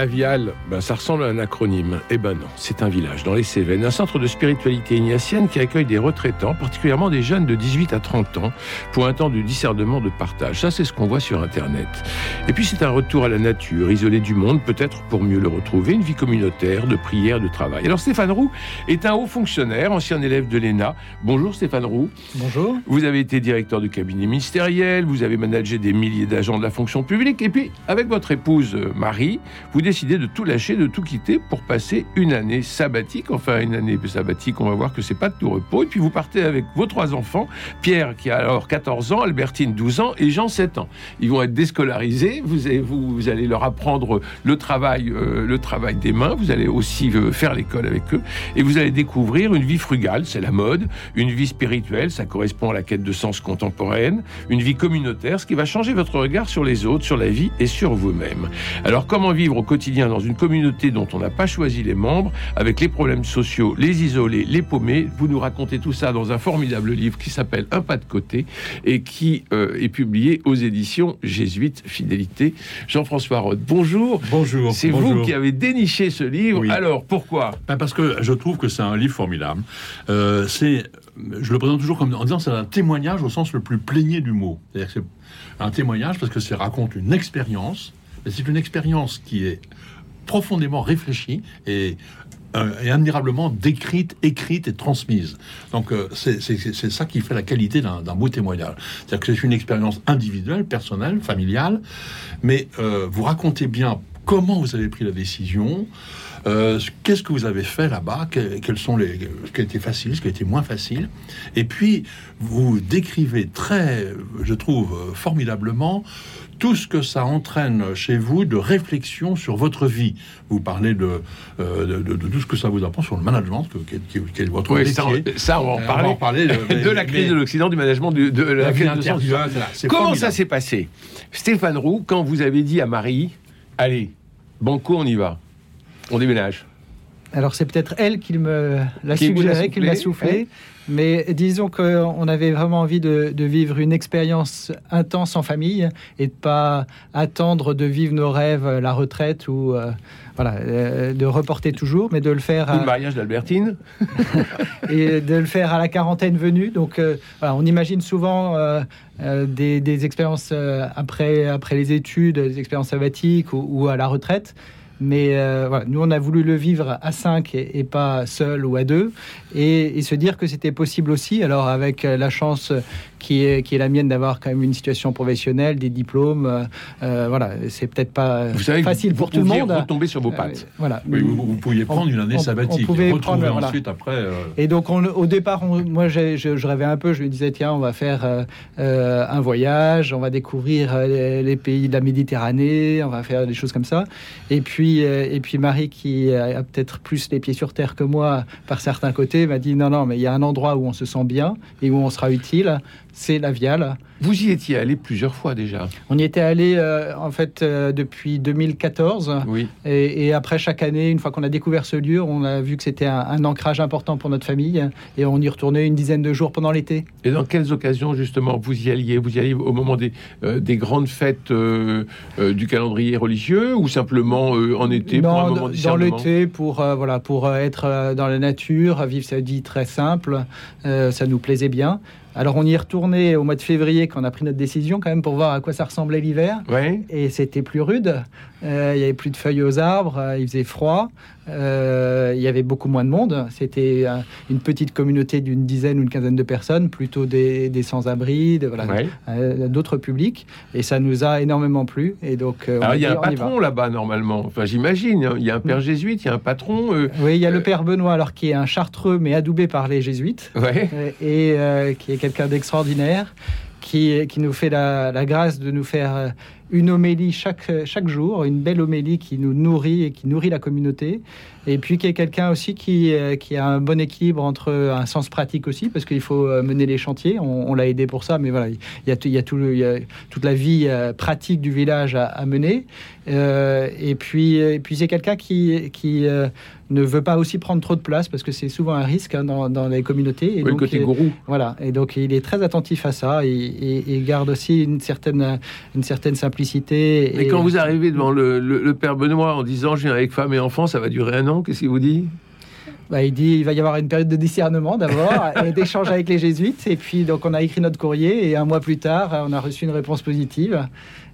La Viale, ben, ça ressemble à un acronyme. Eh ben non, c'est un village dans les Cévennes, un centre de spiritualité ignatienne qui accueille des retraitants, particulièrement des jeunes de 18 à 30 ans, pour un temps de discernement, de partage. Ça, c'est ce qu'on voit sur Internet. Et puis, c'est un retour à la nature, isolé du monde, peut-être pour mieux le retrouver, une vie communautaire, de prière, de travail. Alors, Stéphane Roux est un haut fonctionnaire, ancien élève de l'ENA. Bonjour Stéphane Roux. Bonjour. Vous avez été directeur de cabinet ministériel, vous avez managé des milliers d'agents de la fonction publique, et puis, avec votre épouse euh, Marie, vous décidez de tout lâcher, de tout quitter pour passer une année sabbatique. Enfin, une année sabbatique, on va voir que c'est pas de tout repos. Et puis vous partez avec vos trois enfants, Pierre qui a alors 14 ans, Albertine 12 ans et Jean 7 ans. Ils vont être déscolarisés. Vous, allez, vous, allez leur apprendre le travail, euh, le travail des mains. Vous allez aussi euh, faire l'école avec eux et vous allez découvrir une vie frugale, c'est la mode, une vie spirituelle, ça correspond à la quête de sens contemporaine, une vie communautaire, ce qui va changer votre regard sur les autres, sur la vie et sur vous-même. Alors comment vivre au quotidien dans une communauté dont on n'a pas choisi les membres, avec les problèmes sociaux, les isolés, les paumés. Vous nous racontez tout ça dans un formidable livre qui s'appelle Un pas de côté et qui euh, est publié aux éditions Jésuites Fidélité. Jean-François Roth, bonjour. Bonjour. C'est vous qui avez déniché ce livre. Alors pourquoi? Ben Parce que je trouve que c'est un livre formidable. Euh, c'est, je le présente toujours comme en disant c'est un témoignage au sens le plus plaigné du mot. C'est un témoignage parce que ça raconte une expérience c'est une expérience qui est profondément réfléchie et, euh, admirablement décrite, écrite et transmise. Donc euh, c'est ça qui fait la qualité d'un beau témoignage. C'est-à-dire que c'est une expérience individuelle, personnelle, familiale, mais euh, vous racontez bien comment vous avez pris la décision, qu'est-ce que vous avez fait là-bas, quels sont les, ce qui a été facile, ce qui a été moins facile, et puis vous décrivez très, je trouve, formidablement tout ce que ça entraîne chez vous de réflexion sur votre vie. Vous parlez de, euh, de, tout ce que ça vous apprend sur le management, qui, est, votre métier. Ça, on va en parler. de, la crise de l'Occident, du management de, la, crise de Comment ça s'est passé? Stéphane Roux, quand vous avez dit à Marie, allez, banco, on y va, on déménage. Alors c'est peut-être elle qui me l'a suggéré, qui l'a soufflé. Mais disons qu'on avait vraiment envie de, vivre une expérience intense en famille et de pas attendre de vivre nos rêves, la retraite ou euh, voilà, euh, de reporter toujours, mais de le faire. À... le mariage d'Albertine. et de le faire à la quarantaine venue. Donc euh, voilà, on imagine souvent des, expériences après, après les études, des expériences sabbatiques ou à la retraite. Mais euh, voilà, nous, on a voulu le vivre à 5 et, pas seul ou à 2, et, se dire que c'était possible aussi. Alors, avec euh, la chance qui est, qui est la mienne d'avoir quand même une situation professionnelle, des diplômes, euh, voilà, c'est peut-être pas facile pour tout le monde. Vous tomber sur vos pattes. voilà. vous, pouviez prendre une année sabbatique, on pouvait retrouver prendre, ensuite après. Et donc, au départ, moi, je, je, rêvais un peu. Je me disais, tiens, on va faire un voyage, on va découvrir les, les pays de la Méditerranée, on va faire des choses comme ça. Et puis, euh, et puis Marie, qui a peut-être plus les pieds sur terre que moi par certains côtés, m'a dit non, non, mais il y a un endroit où on se sent bien et où on sera utile c'est la Viale. Vous y étiez allé plusieurs fois déjà On y était allé euh, en fait euh, depuis 2014. Oui. Et, après chaque année, une fois qu'on a découvert ce lieu, on a vu que c'était un, ancrage important pour notre famille et on y retournait une dizaine de jours pendant l'été. Et dans quelles occasions justement vous y alliez? Vous y alliez au moment des, euh, des grandes fêtes du calendrier religieux ou simplement en été pour un moment dans l'été pour voilà pour être dans la nature, vivre sa vie très simple. ça nous plaisait bien. Alors on y est retourné au mois de février quand on a pris notre décision quand même pour voir à quoi ça ressemblait l'hiver. Et c'était plus rude. Euh, il y avait plus de feuilles aux arbres, euh, il faisait froid. Euh, il y avait beaucoup moins de monde. C'était une petite communauté d'une dizaine ou une quinzaine de personnes, plutôt des, sans-abri, d'autres publics. Et ça nous a énormément plu. Et donc, il y a un patron là-bas normalement. Enfin, j'imagine. Hein. Il y a un père jésuite, il y a un patron. oui, il y a le père Benoît, alors qui est un chartreux mais adoubé par les jésuites, et qui est quelqu'un d'extraordinaire. Qui, nous fait la, grâce de nous faire une homélie chaque, chaque jour, une belle homélie qui nous nourrit et qui nourrit la communauté. Et puis qui est quelqu'un aussi qui, euh, qui a un bon équilibre entre un sens pratique aussi, parce qu'il faut euh, mener les chantiers. On, l'a aidé pour ça, mais voilà, il y a, tout il y a toute la vie euh, pratique du village à, mener. et puis, et puis c'est quelqu'un qui, qui ne veut pas aussi prendre trop de place parce que c'est souvent un risque hein, dans, dans, les communautés. Et donc, le côté gourou. Voilà, et donc il est très attentif à ça et, et, garde aussi une certaine, une certaine simplicité. Et, quand vous arrivez devant le, le, père Benoît en disant je viens avec femme et enfant, ça va durer un an, qu'est-ce qu'il vous dit? Bah, il dit il va y avoir une période de discernement d'abord et d'échange avec les jésuites. Et puis, donc, on a écrit notre courrier et un mois plus tard, on a reçu une réponse positive.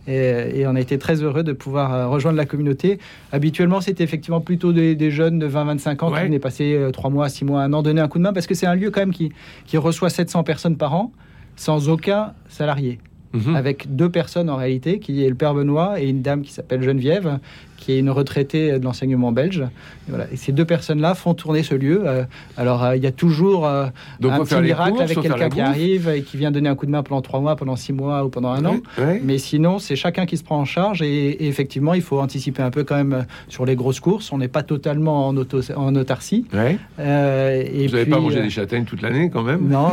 Et, on a été très heureux de pouvoir euh, rejoindre la communauté. Habituellement, c'était effectivement plutôt des, jeunes de 20-25 ans qui venaient passer 3 euh, mois, 6 mois, un an, donner un coup de main, parce que c'est un lieu quand même qui, qui reçoit 700 personnes par an, sans aucun salarié. Mhm. avec deux personnes en réalité, qui est le père Benoît et une dame qui s'appelle Geneviève, qui est une retraitée de l'enseignement belge. Et, voilà. et ces deux personnes-là font tourner ce lieu. Euh, alors, euh, il y a toujours euh, un petit miracle avec quelqu'un qui arrive et qui vient donner un coup de main pendant trois mois, pendant six mois ou pendant un an. Mais sinon, c'est chacun qui se prend en charge. Et, effectivement, il faut anticiper un peu quand même sur les grosses courses. On n'est pas totalement en, auto, en autarcie. et Vous n'avez pas mangé des châtaignes toute l'année quand même? Non,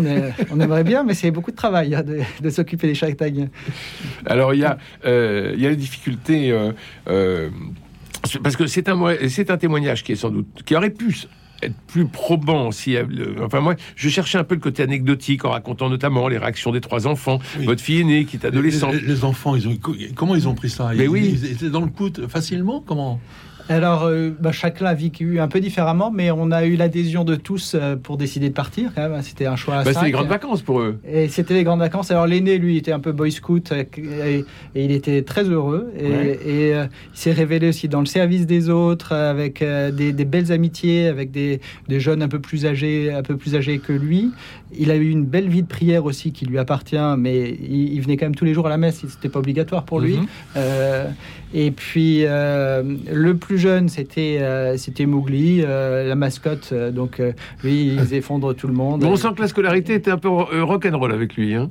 on, aimerait bien, mais c'est beaucoup de travail hein, de, s'occuper des châtaignes. Alors, il y a, il y a les difficultés parce que c'est un, c'est un témoignage qui est sans doute, qui aurait pu être plus probant si enfin moi je cherchais un peu le côté anecdotique en racontant notamment les réactions des trois enfants. Votre fille aînée qui est adolescente. les, enfants ils ont comment ils ont pris ça? Mais oui. ils étaient dans le coup facilement? Comment? Alors, euh, bah, chacun a vécu un peu différemment, mais on a eu l'adhésion de tous euh, pour décider de partir. Quand même, c'était un choix. Bah, c'était les grandes vacances pour eux. Et c'était les grandes vacances. Alors l'aîné, lui, était un peu boy scout euh, et, il était très heureux. Et, il s'est révélé aussi dans le service des autres, avec des, belles amitiés, avec des, jeunes un peu plus âgés, un peu plus âgés que lui. Il a eu une belle vie de prière aussi qui lui appartient, mais il, venait quand même tous les jours à la messe. C'était pas obligatoire pour lui. Mhm. et puis le plus jeune, c'était euh, Mowgli, euh, la mascotte. Euh, donc lui, ils effondrent tout le monde. on sent que la scolarité était un peu rock'n'roll avec lui. Hein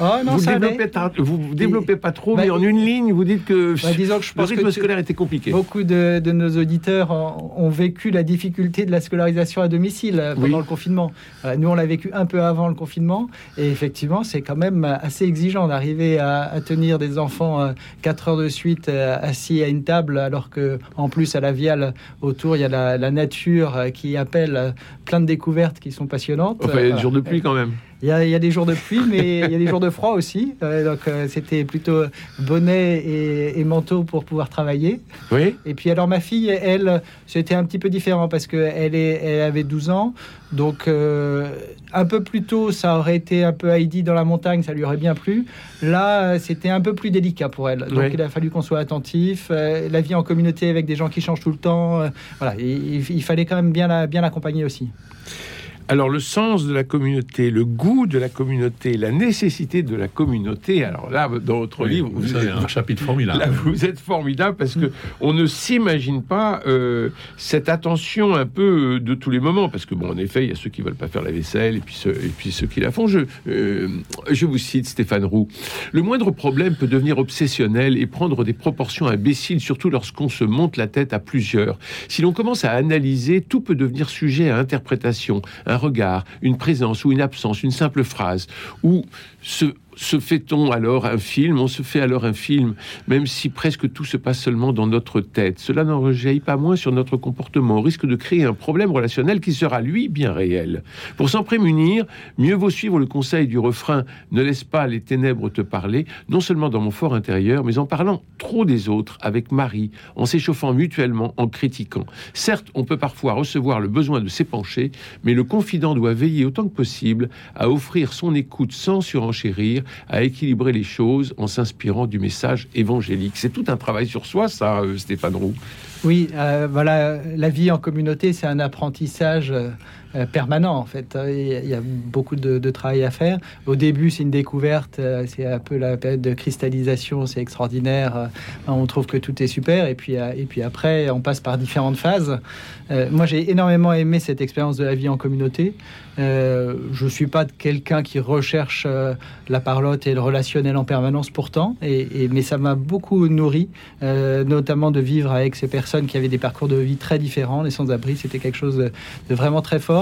Oh, non, vous, développez vous développez pas trop, mais bah, en une ligne, vous dites que, bah, disons que je le rythme scolaire était compliqué. Beaucoup de, nos auditeurs ont, vécu la difficulté de la scolarisation à domicile pendant le confinement. nous, on l'a vécu un peu avant le confinement, et effectivement, c'est quand même assez exigeant d'arriver à, tenir des enfants 4 heures de suite assis à une table, alors que en plus à la Viale autour, il y a la, nature qui appelle plein de découvertes qui sont passionnantes. Enfin, il y a des jours de pluie quand même. Il y, a, des jours de pluie, mais il y a des jours de froid aussi. Euh, donc euh, c'était plutôt bonnet et, manteau pour pouvoir travailler. Oui. Et puis alors ma fille, elle, c'était un petit peu différent parce qu'elle elle avait 12 ans. Donc euh, un peu plus tôt, ça aurait été un peu Heidi dans la montagne, ça lui aurait bien plu. Là, c'était un peu plus délicat pour elle. Donc il a fallu qu'on soit attentif. la vie en communauté avec des gens qui changent tout le temps. voilà, il, il, fallait quand même bien bien l'accompagner aussi. Alors le sens de la communauté, le goût de la communauté, la nécessité de la communauté. Alors là, dans votre livre, vous, avez un chapitre formidable. Là, vous êtes formidable parce que on ne s'imagine pas euh, cette attention un peu euh, de tous les moments. Parce que bon, en effet, il y a ceux qui veulent pas faire la vaisselle et puis ceux, et puis ceux qui la font. Je, euh, je vous cite Stéphane Roux. Le moindre problème peut devenir obsessionnel et prendre des proportions imbéciles, surtout lorsqu'on se monte la tête à plusieurs. Si l'on commence à analyser, tout peut devenir sujet à interprétation un regard, une présence ou une absence, une simple phrase, ou ce se fait-on alors un film? On se fait alors un film, même si presque tout se passe seulement dans notre tête. Cela n'en rejaillit pas moins sur notre comportement. On risque de créer un problème relationnel qui sera, lui, bien réel. Pour s'en prémunir, mieux vaut suivre le conseil du refrain Ne laisse pas les ténèbres te parler, non seulement dans mon fort intérieur, mais en parlant trop des autres, avec Marie, en s'échauffant mutuellement, en critiquant. Certes, on peut parfois recevoir le besoin de s'épancher, mais le confident doit veiller autant que possible à offrir son écoute sans surenchérir à équilibrer les choses en s'inspirant du message évangélique. C'est tout un travail sur soi, ça, euh, Stéphane Roux. Oui, euh, voilà, la vie en communauté, c'est un apprentissage euh, permanent en fait. Il y a beaucoup de, travail à faire. Au début, c'est une découverte, euh, c'est un peu la période de cristallisation, c'est extraordinaire. Euh, On trouve que tout est super, et puis, et puis après, on passe par différentes phases. Moi, j'ai énormément aimé cette expérience de la vie en communauté. Euh, je suis pas quelqu'un qui recherche la parlotte et le relationnel en permanence pourtant, et, mais ça m'a beaucoup nourri, notamment de vivre avec ces personnes qui avaient des parcours de vie très différents. Les sans-abri, c'était quelque chose de vraiment très fort.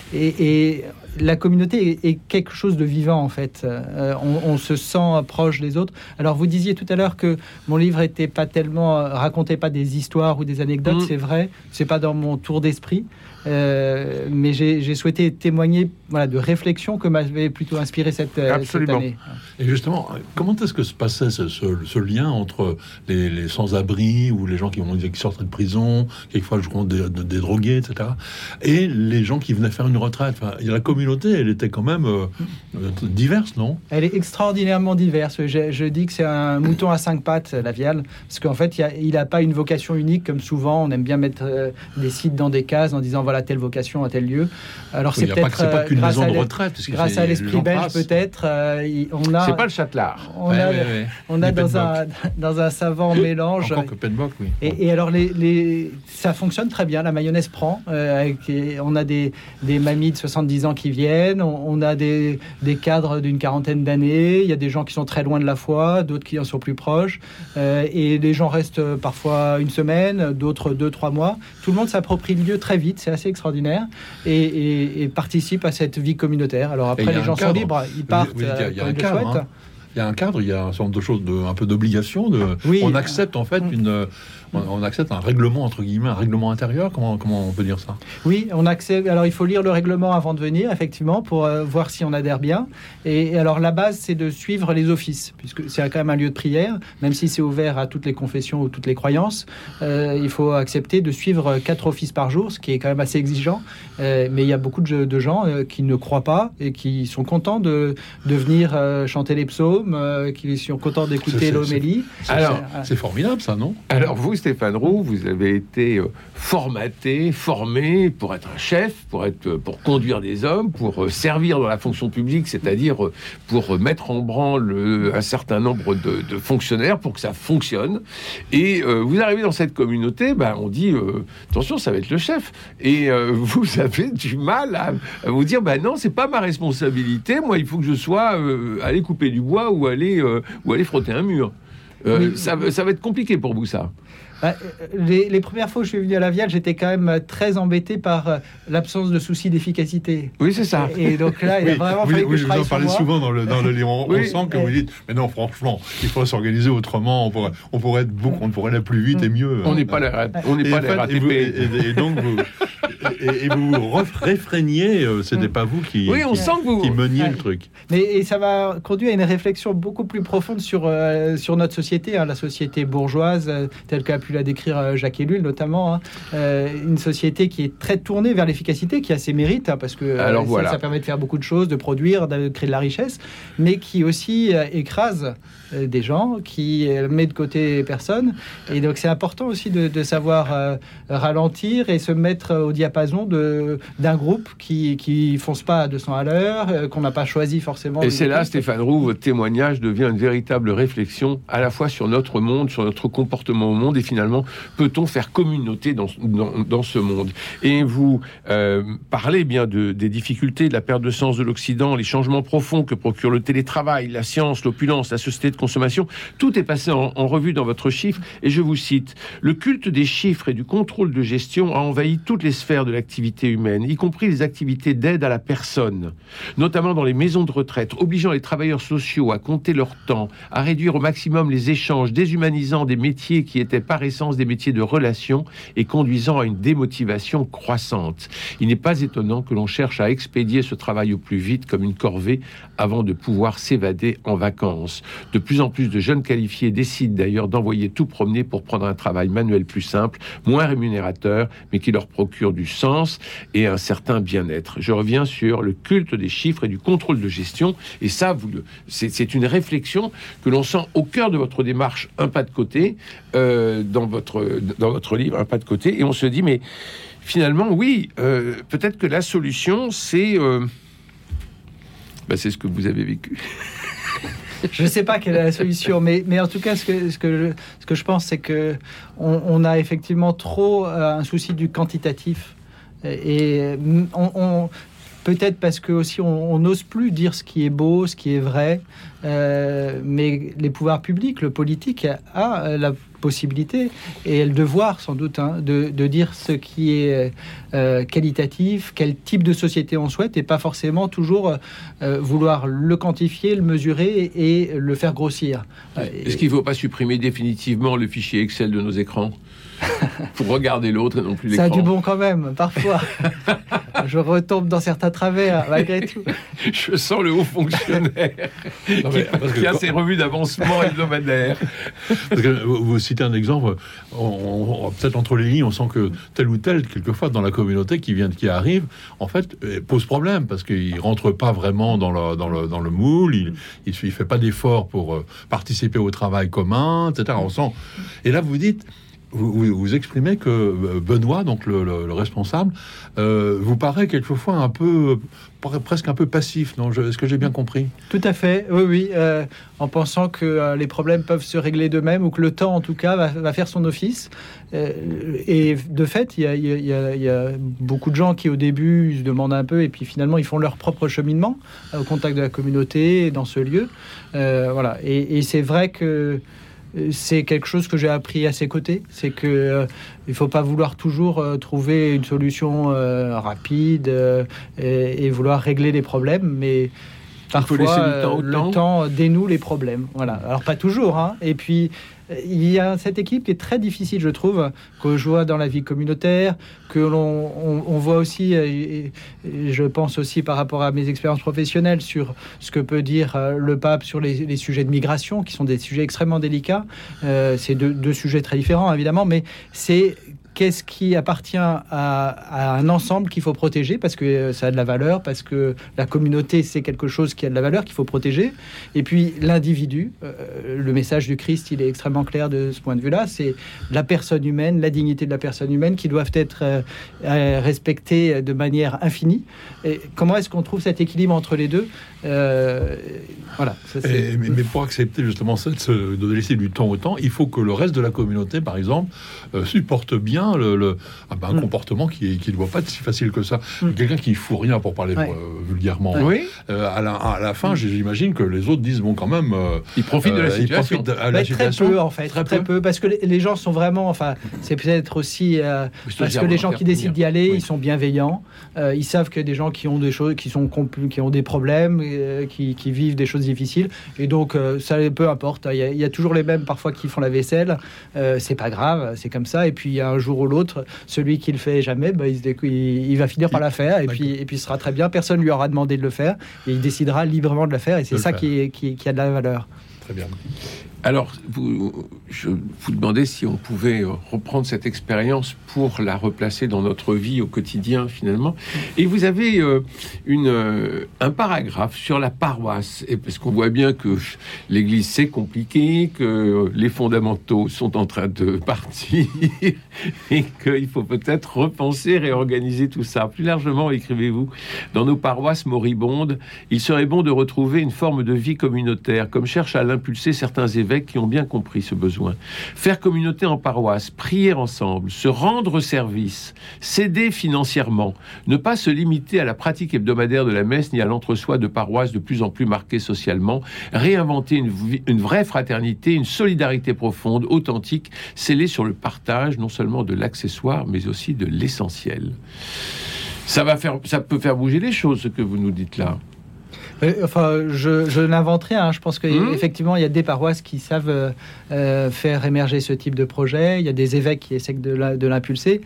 Et, et la communauté est, est quelque chose de vivant en fait. Euh, on, on se sent proche des autres. Alors vous disiez tout à l'heure que mon livre était pas tellement euh, racontait pas des histoires ou des anecdotes. Mm. C'est vrai, c'est pas dans mon tour d'esprit. Euh, mais j'ai souhaité témoigner voilà, de réflexions que m'avait plutôt inspiré cette, cette Absolument. année. Et justement, comment est-ce que se passait ce, ce- ce lien entre les, les sans-abri ou les gens qui, ont, qui sortent de prison, quelquefois je compte des, de- des drogués, etc., et les gens qui venaient faire une retraite enfin, La communauté, elle était quand même euh, euh, diverse, non? Elle est extraordinairement diverse. Je, je dis que c'est un mouton à cinq pattes, la Viale, parce qu'en fait, il n'a pas une vocation unique, comme souvent, on aime bien mettre euh, des sites dans des cases en disant voilà telle vocation à tel lieu. Alors c'est pas, peut-être pas euh, qu'une grâce, maison à de retraite. parce que grâce à les l'esprit belge peut-être. euh, on a, C'est pas le châtelard. on Ouais, a, ouais, ouais. on a dans un, dans un savant mélange. Encore que Penbock, oui. Et, et alors, les, les- ça fonctionne très bien. La mayonnaise prend. euh, avec- et on a des, des mamies de 70 ans qui viennent. On, on a des, des cadres d'une quarantaine d'années. Il y a des gens qui sont très loin de la foi, d'autres qui en sont plus proches. Euh, et les gens restent parfois une semaine, d'autres deux, trois mois. Tout le monde s'approprie le lieu très vite. C'est assez extraordinaire. Et, et- et participe à cette vie communautaire. Alors après, les gens sont libres. Ils partent dites, il y a- un cadre, hein. Il y a un cadre, il y a un certain nombre de choses, de, un peu d'obligation. Oui. On accepte en fait Mm. une, on, on accepte un règlement entre guillemets, un règlement intérieur. Comment, comment on peut dire ça? Oui, on accède. Alors, il faut lire le règlement avant de venir, effectivement, pour euh, voir si on adhère bien. Et, et alors, la base, c'est de suivre les offices, puisque c'est quand même un lieu de prière, même si c'est ouvert à toutes les confessions ou toutes les croyances. euh, il faut accepter de suivre quatre offices par jour, ce qui est quand même assez exigeant. Euh, mais il y a beaucoup de, de gens euh, qui ne croient pas et qui sont contents de, de venir euh, chanter les psaumes, euh, qui sont contents d'écouter l'homélie. Alors, C'est- C'est formidable, ça, non? Alors vous, Stéphane Roux, vous avez été euh, formaté, formé pour être un chef, pour être, euh, pour conduire des hommes, pour euh, servir dans la fonction publique, c'est-à-dire pour mettre en branle un certain nombre de, de fonctionnaires pour que ça fonctionne. Et euh, vous arrivez dans cette communauté, ben, on dit euh, attention, ça va être le chef. Et euh, vous avez du mal à, à vous dire ben non, c'est pas ma responsabilité. Moi, il faut que je sois aller couper du bois ou aller ou aller frotter un mur. Euh, Oui. ça, ça va être compliqué pour vous, ça. Bah, euh, les, les premières fois que je suis venu à la Viale, j'étais quand même euh, très embêté par euh, l'absence de souci d'efficacité. Oui, c'est ça. Et donc là, il a vraiment oui, fallu oui, que je vous en parlez souvent dans le, dans le livre. On, on Oui. sent que vous dites, mais non, franchement, il faut s'organiser autrement. On pourrait, on pourrait être beaucoup, on pourrait aller plus vite et mieux. On n'est pas la, on n'est Et, pas la et donc vous, et, vous réfréniez, c'était pas vous qui, oui, on qui, sent que vous. qui meniez Ouais. le truc. Mais et ça m'a conduit à une réflexion beaucoup plus profonde sur, euh, sur notre société, hein, la société bourgeoise, euh, telle qu'a pu la décrire euh, Jacques Ellul notamment. hein. Euh, une société qui est très tournée vers l'efficacité, qui a ses mérites, hein, parce que euh, Alors ça, voilà. ça permet de faire beaucoup de choses, de produire, de créer de la richesse, mais qui aussi écrase des gens, qui euh, met de côté personne. Et donc c'est important aussi de, de savoir euh, ralentir et se mettre au diapason de- d'un groupe qui, qui fonce pas à 200 à l'heure, euh, qu'on n'a pas choisi forcément. Et c'est là. Stéphane Roux, votre témoignage devient une véritable réflexion à la fois sur notre monde, sur notre comportement au monde, et finalement, peut-on faire communauté dans, dans, dans ce monde? Et vous euh, parlez bien de, des difficultés, de la perte de sens de l'Occident, les changements profonds que procure le télétravail, la science, l'opulence, la société de Tout est passé en, revue dans votre chiffre, et je vous cite Le culte des chiffres et du contrôle de gestion a envahi toutes les sphères de l'activité humaine, y compris les activités d'aide à la personne notamment dans les maisons de retraite, obligeant les travailleurs sociaux à compter leur temps, à réduire au maximum les échanges, déshumanisant des métiers qui étaient par essence des métiers de relation et conduisant à une démotivation croissante. Il n'est pas étonnant que l'on cherche à expédier ce travail au plus vite comme une corvée avant de pouvoir s'évader en vacances. En plus de jeunes qualifiés décident d'ailleurs d'envoyer tout promener pour prendre un travail manuel plus simple, moins rémunérateur, mais qui leur procure du sens et un certain bien-être. Je reviens sur le culte des chiffres et du contrôle de gestion. Et ça, c'est une réflexion que l'on sent au cœur de votre démarche, un pas de côté, euh, dans votre, dans votre livre, un pas de côté, et on se dit, mais finalement, oui, euh, peut-être que la solution, c'est... euh, bah, c'est ce que vous avez vécu. Je ne sais pas quelle est la solution, mais, mais en tout cas, ce que, ce que, je, ce que je pense, c'est que on, a effectivement trop euh, un souci du quantitatif. Et on, peut-être parce que on n'ose plus dire ce qui est beau, ce qui est vrai, euh, mais les pouvoirs publics, le politique a euh, la possibilité et le devoir sans doute hein, de, de dire ce qui est euh, qualitatif, quel type de société on souhaite et pas forcément toujours euh, vouloir le quantifier, le mesurer et le faire grossir. Euh, Est-ce qu'il ne faut pas supprimer définitivement le fichier Excel de nos écrans pour regarder l'autre et non plus ça a l'écran du bon quand même, parfois. Je retombe dans certains travers, malgré tout. Je sens le haut fonctionnaire Non, mais qui, a quand- ses revues d'avancement hebdomadaires. Parce que vous, vous citez un exemple, on- on- peut-être entre les lignes, on sent que tel ou tel, quelquefois, dans la communauté qui vient, qui arrive, en fait, euh, pose problème parce qu'il rentre pas vraiment dans le, dans le, dans le moule, il, il fait pas d'effort pour euh, participer au travail commun, etc. On sent. Et là, vous dites. Vous, exprimez que euh, Benoît, donc le, le- le responsable, euh, vous paraît quelquefois un peu, presque un peu passif. Est-ce que j'ai bien compris? Tout à fait, oui, oui, euh, en pensant que les problèmes peuvent se régler d'eux-mêmes ou que le temps, en tout cas, va, faire son office. Et de fait, il y, a- beaucoup de gens qui, au début, se demandent un peu et puis finalement, ils font leur propre cheminement au contact de la communauté, dans ce lieu. Voilà, et, c'est vrai que c'est quelque chose que j'ai appris à ses côtés, c'est que euh, il faut pas vouloir toujours euh, trouver une solution euh, rapide euh, et, et vouloir régler les problèmes, mais faut parfois du temps euh, le temps dénoue les problèmes. Voilà. Alors pas toujours, hein. Et puis euh, il y a cette équipe qui est très difficile, je trouve, que je vois dans la vie communautaire, que l'on on, on voit aussi, et- je pense aussi par rapport à mes expériences professionnelles sur ce que peut dire euh, le pape sur les, les sujets de migration, qui sont des sujets extrêmement délicats. Euh, c'est deux, deux sujets très différents, évidemment, mais c'est qu'est-ce qui appartient à, un ensemble qu'il faut protéger parce que euh, ça a de la valeur, parce que la communauté c'est quelque chose qui a de la valeur qu'il faut protéger. Et puis l'individu, euh, le message du Christ, il est extrêmement clair de ce point de vue-là. C'est la personne humaine, la dignité de la personne humaine qui doivent être euh, euh, respectées de manière infinie. Et comment est-ce qu'on trouve cet équilibre entre les deux Euh, Voilà. mais, mais pour accepter justement ça, de, se- de laisser du temps au temps, il faut que le reste de la communauté, par exemple, euh, supporte bien le, le- ah ben, un Mm. comportement qui ne doit pas être si facile que ça. Mm. Quelqu'un qui fout rien, pour parler Ouais. euh, vulgairement. Oui, Euh, à, la, à la fin, j'imagine que les autres disent bon, quand même. euh, il profite de la euh, ils situation. profitent de à la très situation. peu en fait, Très très, peu. peu. parce que les, les gens sont vraiment, enfin, c'est peut-être aussi euh, parce que les gens qui décident d'y aller, Oui. ils sont bienveillants, euh, ils savent qu'il y a des gens qui ont des choses, qui sont qui ont des problèmes, euh, qui, qui vivent des choses difficiles, et donc euh, ça, peu importe. Il y, a, il y a toujours les mêmes parfois qui font la vaisselle, euh, c'est pas grave, c'est comme ça. Et puis il y a un jour ou l'autre, celui qui le fait jamais, bah, il, se décou- il- il va finir par la faire, et puis et puis ce sera très bien. Personne lui aura demandé de le faire, et il décidera librement de le faire, et c'est ça qui, qui, qui a de la valeur. Très bien. Alors, vous, je vous demandais si on pouvait euh, reprendre cette expérience pour la replacer dans notre vie au quotidien, finalement. Et vous avez euh, une, euh, un paragraphe sur la paroisse, et parce qu'on voit bien que l'Église, c'est compliqué, que les fondamentaux sont en train de partir, et qu'il faut peut-être repenser, réorganiser tout ça. Plus largement, écrivez-vous, dans nos paroisses moribondes, il serait bon de retrouver une forme de vie communautaire, comme cherchent à l'impulser certains qui ont bien compris ce besoin. Faire communauté en paroisse, prier ensemble, se rendre service, s'aider financièrement, ne pas se limiter à la pratique hebdomadaire de la messe ni à l'entre-soi de paroisses de plus en plus marquées socialement, réinventer une, une vraie fraternité, une solidarité profonde, authentique, scellée sur le partage non seulement de l'accessoire, mais aussi de l'essentiel. Ça, va faire, ça peut faire bouger les choses, ce que vous nous dites là. Enfin, je, je n'invente rien. hein. Je pense Mmh. qu'effectivement, il y a des paroisses qui savent euh, euh, faire émerger ce type de projet. Il y a des évêques qui essaient de l'impulser.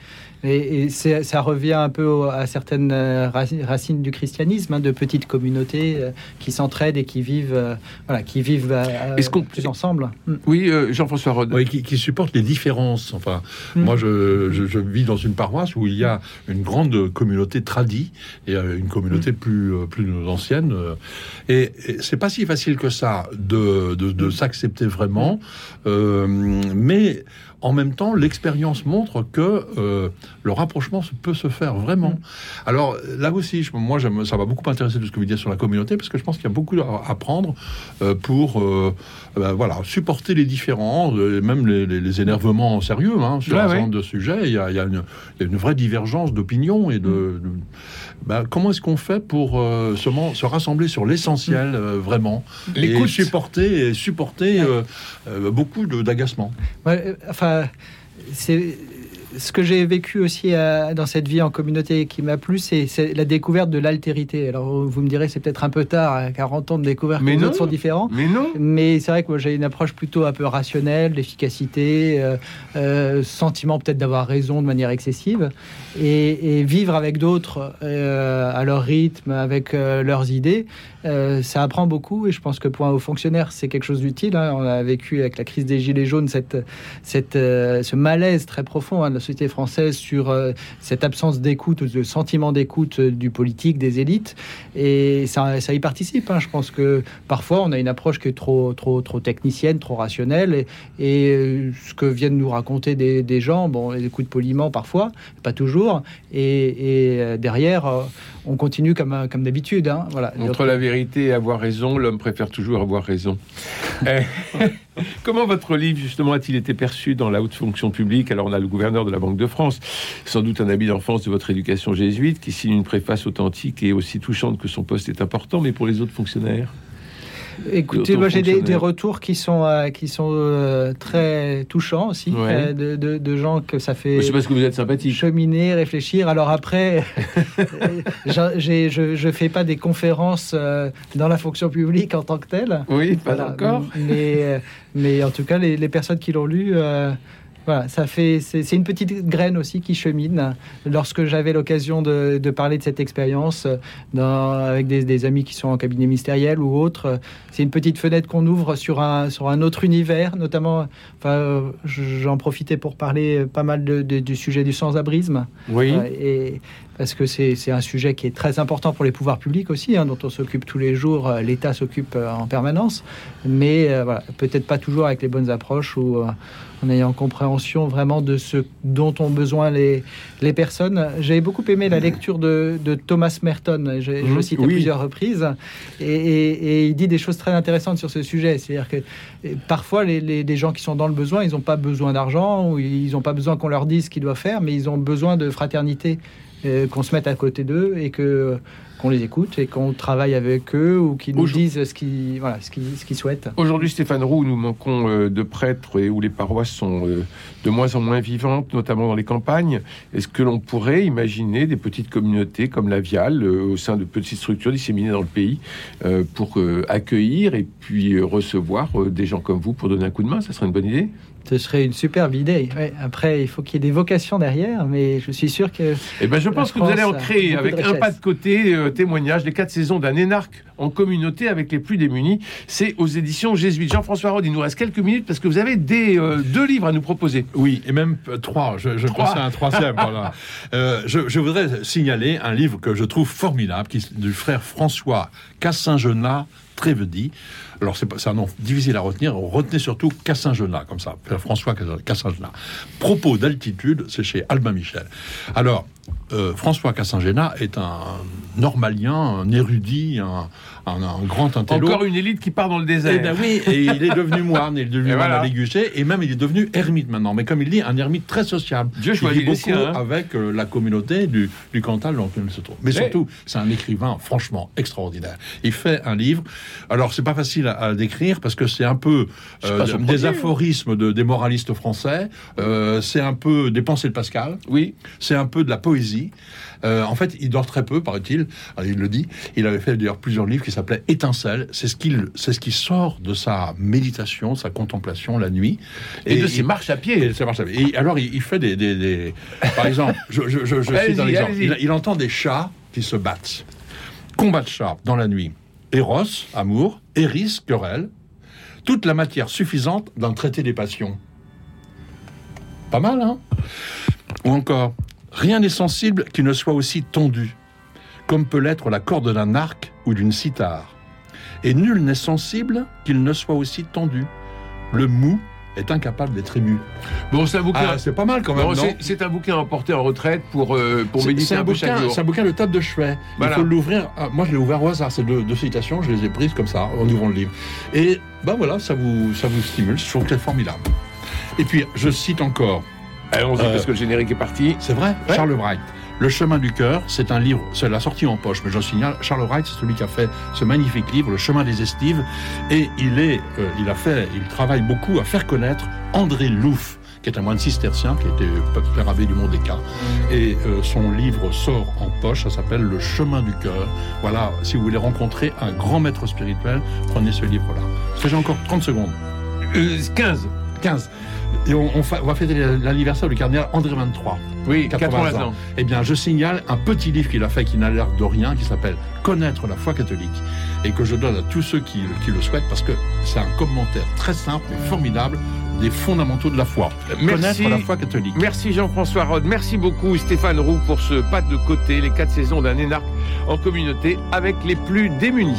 Et, ça revient un peu au- à certaines euh, raci- racines du christianisme, hein, de petites communautés euh, qui s'entraident et qui vivent, euh, voilà, qui vivent euh, Est-ce qu'on- plus ensemble. Mm. Oui, euh, Jean-François Rode. Oui, qui, qui supportent les différences. Enfin, Mm. moi, je, je- je vis dans une paroisse où il y a une grande communauté tradie et euh, une communauté plus, euh, plus ancienne. euh, Et, et c'est pas si facile que ça de, de, de s'accepter vraiment. Euh, mais en même temps, l'expérience montre que euh, le rapprochement peut se faire vraiment. Mm. Alors là aussi, je- moi, ça va beaucoup m'intéresser de ce que vous dites sur la communauté, parce que je pense qu'il y a beaucoup à apprendre euh, pour euh, ben, voilà, supporter les différends, euh, même les, les- les énervements sérieux hein, sur Ouais, un certain ouais. nombre de sujets. Il y a, il y a une, il y a une vraie divergence d'opinion et de, de- ben, comment est-ce qu'on fait pour se, rassembler sur l'essentiel euh, vraiment? Et L'écoute. supporter et supporter euh, beaucoup de- d'agacement. Ouais, euh, enfin, c'est ce que j'ai vécu aussi euh, dans cette vie en communauté qui m'a plu, c'est la découverte de l'altérité. Alors, vous me direz, c'est peut-être un peu tard, à 40 ans, de découvrir que Mais les autres sont différents. Mais non. Mais c'est vrai que moi j'ai une approche plutôt un peu rationnelle, d'efficacité, euh, euh, sentiment peut-être d'avoir raison de manière excessive, et, et vivre avec d'autres euh, à leur rythme, avec leurs idées, ça apprend beaucoup. Et je pense que pour un haut fonctionnaire, c'est quelque chose d'utile. hein. On a vécu avec la crise des gilets jaunes cette, cette, ce malaise très profond hein, société française sur euh, cette absence d'écoute, de sentiment d'écoute euh, du politique, des élites, et ça, ça y participe. hein. Je pense que parfois on a une approche qui est trop, trop, trop technicienne, trop rationnelle, et, et, euh, ce que viennent nous raconter des, des gens, bon, les écoute poliment parfois, pas toujours, et, et, derrière on continue comme, comme d'habitude. hein. Voilà. Entre la vérité et avoir raison, l'homme préfère toujours avoir raison. Comment votre livre, justement, a-t-il été perçu dans la haute fonction publique? Alors, on a le gouverneur de la Banque de France, sans doute un ami d'enfance de votre éducation jésuite, qui signe une préface authentique et aussi touchante que son poste est important, mais pour les autres fonctionnaires? Écoutez, moi j'ai des, retours qui sont, euh, qui sont euh, très touchants aussi, Ouais. euh, de, de- de gens que ça fait C'est parce que vous êtes sympathique. cheminer, réfléchir. Alors après, je ne fais pas des conférences dans la fonction publique en tant que telle. Oui, pas Voilà. encore. Mais, mais en tout cas, les, les personnes qui l'ont lu, voilà, ça fait. C'est une petite graine aussi qui chemine. Lorsque j'avais l'occasion de, de parler de cette expérience euh, dans- avec des, des amis qui sont en cabinet ministériel ou autre, euh, c'est une petite fenêtre qu'on ouvre sur un, sur un autre univers, notamment. Enfin, euh, j'en profitais pour parler pas mal de- de- du sujet du sans-abrisme. Oui. Et parce que c'est un sujet qui est très important pour les pouvoirs publics aussi, hein, dont on s'occupe tous les jours, l'État s'occupe en permanence, mais euh, voilà, peut-être pas toujours avec les bonnes approches ou en ayant compréhension vraiment de ce dont ont besoin les, les personnes. J'ai beaucoup aimé la lecture de, de Thomas Merton, je, je Mhm, le cite à plusieurs reprises, et, et- et il dit des choses très intéressantes sur ce sujet. C'est-à-dire que parfois, les, les- les gens qui sont dans le besoin, ils n'ont pas besoin d'argent, ou ils n'ont pas besoin qu'on leur dise ce qu'ils doivent faire, mais ils ont besoin de fraternité, euh, qu'on se mette à côté d'eux et que qu'on les écoute et qu'on travaille avec eux ou qu'ils nous disent ce qu'ils voilà, ce ce souhaitent. Aujourd'hui, Stéphane Roux, nous manquons euh, de prêtres et où les paroisses sont euh, de moins en moins vivantes, notamment dans les campagnes. Est-ce que l'on pourrait imaginer des petites communautés comme la Viale, euh, au sein de petites structures disséminées dans le pays, pour accueillir et puis recevoir des gens comme vous pour donner un coup de main? Ça serait une bonne idée Ce serait une superbe idée. Ouais, après, il faut qu'il y ait des vocations derrière, mais je suis sûr que Eh ben, je pense que vous allez en créer avec un pas de côté, euh, témoignage des quatre saisons d'un énarque en communauté avec les plus démunis. C'est aux éditions jésuites. Jean-François Rode, il nous reste quelques minutes parce que vous avez des, euh, deux livres à nous proposer. Oui, et même euh, trois. Je, je Trois. pensais à un troisième. voilà. Euh, je, je voudrais signaler un livre que je trouve formidable, qui, du frère François Cassin-Genat Trévedi. Alors, c'est un nom difficile à retenir. Retenez surtout Cassin-Genat, comme ça. François Cassin-Genat. Propos d'altitude, c'est chez Albin Michel. Alors, euh, François Cassin-Genat est un normalien, un érudit, un, un- un grand intello. Encore une élite qui part dans le désert. Eh ben oui, et il est devenu moine, il est devenu Et moine voilà. à et même il est devenu ermite maintenant. Mais comme il dit, un ermite très sociable. Dieu choisit beaucoup siens, hein. avec euh, la communauté du, du Cantal dans lequel il se trouve. Mais surtout, c'est un écrivain franchement extraordinaire. Il fait un livre. Alors, c'est pas facile à, à décrire parce que c'est un peu euh, des premier, aphorismes de, des moralistes français. euh, c'est un peu des pensées de Pascal. Oui. C'est un peu de la poésie. Euh, en fait, il dort très peu, paraît-il. Il le dit. Il avait fait d'ailleurs plusieurs livres qui s'appelaient Étincelles. C'est ce qu'il, c'est ce qui sort de sa méditation, sa contemplation la nuit. Et, de ses il- marches à et pied. Et alors, il, il fait des, des- des- Par exemple, je, je, je. Il, il entend des chats qui se battent. Combat de chats dans la nuit. Eros, amour. Eris, querelle. Toute la matière suffisante d'un traité des passions. Pas mal, hein? Ou encore, rien n'est sensible qui ne soit aussi tondu, comme peut l'être la corde d'un arc ou d'une cithare. Et nul n'est sensible qu'il ne soit aussi tendu. Le mou est incapable d'être ému. Bon, c'est un bouquin. Ah, c'est pas mal quand même, c'est- un bouquin emporté en retraite pour, euh, pour méditer un, un peu bouquin, c'est un bouquin de table de chevet. Voilà. Il faut l'ouvrir. ah, moi, je l'ai ouvert au hasard. C'est deux, deux citations. Je les ai prises comme ça en ouvrant le livre. Et ben voilà, ça vous, ça vous stimule. Je trouve que c'est formidable. Et puis, je cite encore. Allons-y, Euh, parce que le générique est parti. C'est vrai, Ouais. Charles Wright. Le chemin du cœur, c'est un livre, c'est la sortie en poche, mais j'en signale, Charles Wright, c'est celui qui a fait ce magnifique livre, Le chemin des estives, et il est, euh, il a fait, il travaille beaucoup à faire connaître André Louf, qui est un moine cistercien, qui était père abbé du Mont des Cas, et euh, son livre sort en poche, ça s'appelle Le chemin du cœur. Voilà, si vous voulez rencontrer un grand maître spirituel, prenez ce livre-là. Est-ce que j'ai encore 30 secondes Euh, 15. 15. Et on, on fa- on va fêter l'anniversaire du cardinal André 23. Oui, 80 80 ans. ans. Eh bien, je signale un petit livre qu'il a fait qui n'a l'air de rien, qui s'appelle Connaître la foi catholique, et que je donne à tous ceux qui, qui le souhaitent, parce que c'est un commentaire très simple et formidable des fondamentaux de la foi. Merci. Connaître la foi catholique. Merci Jean-François Rode. Merci beaucoup Stéphane Roux pour ce pas de côté, les quatre saisons d'un énarque en communauté avec les plus démunis.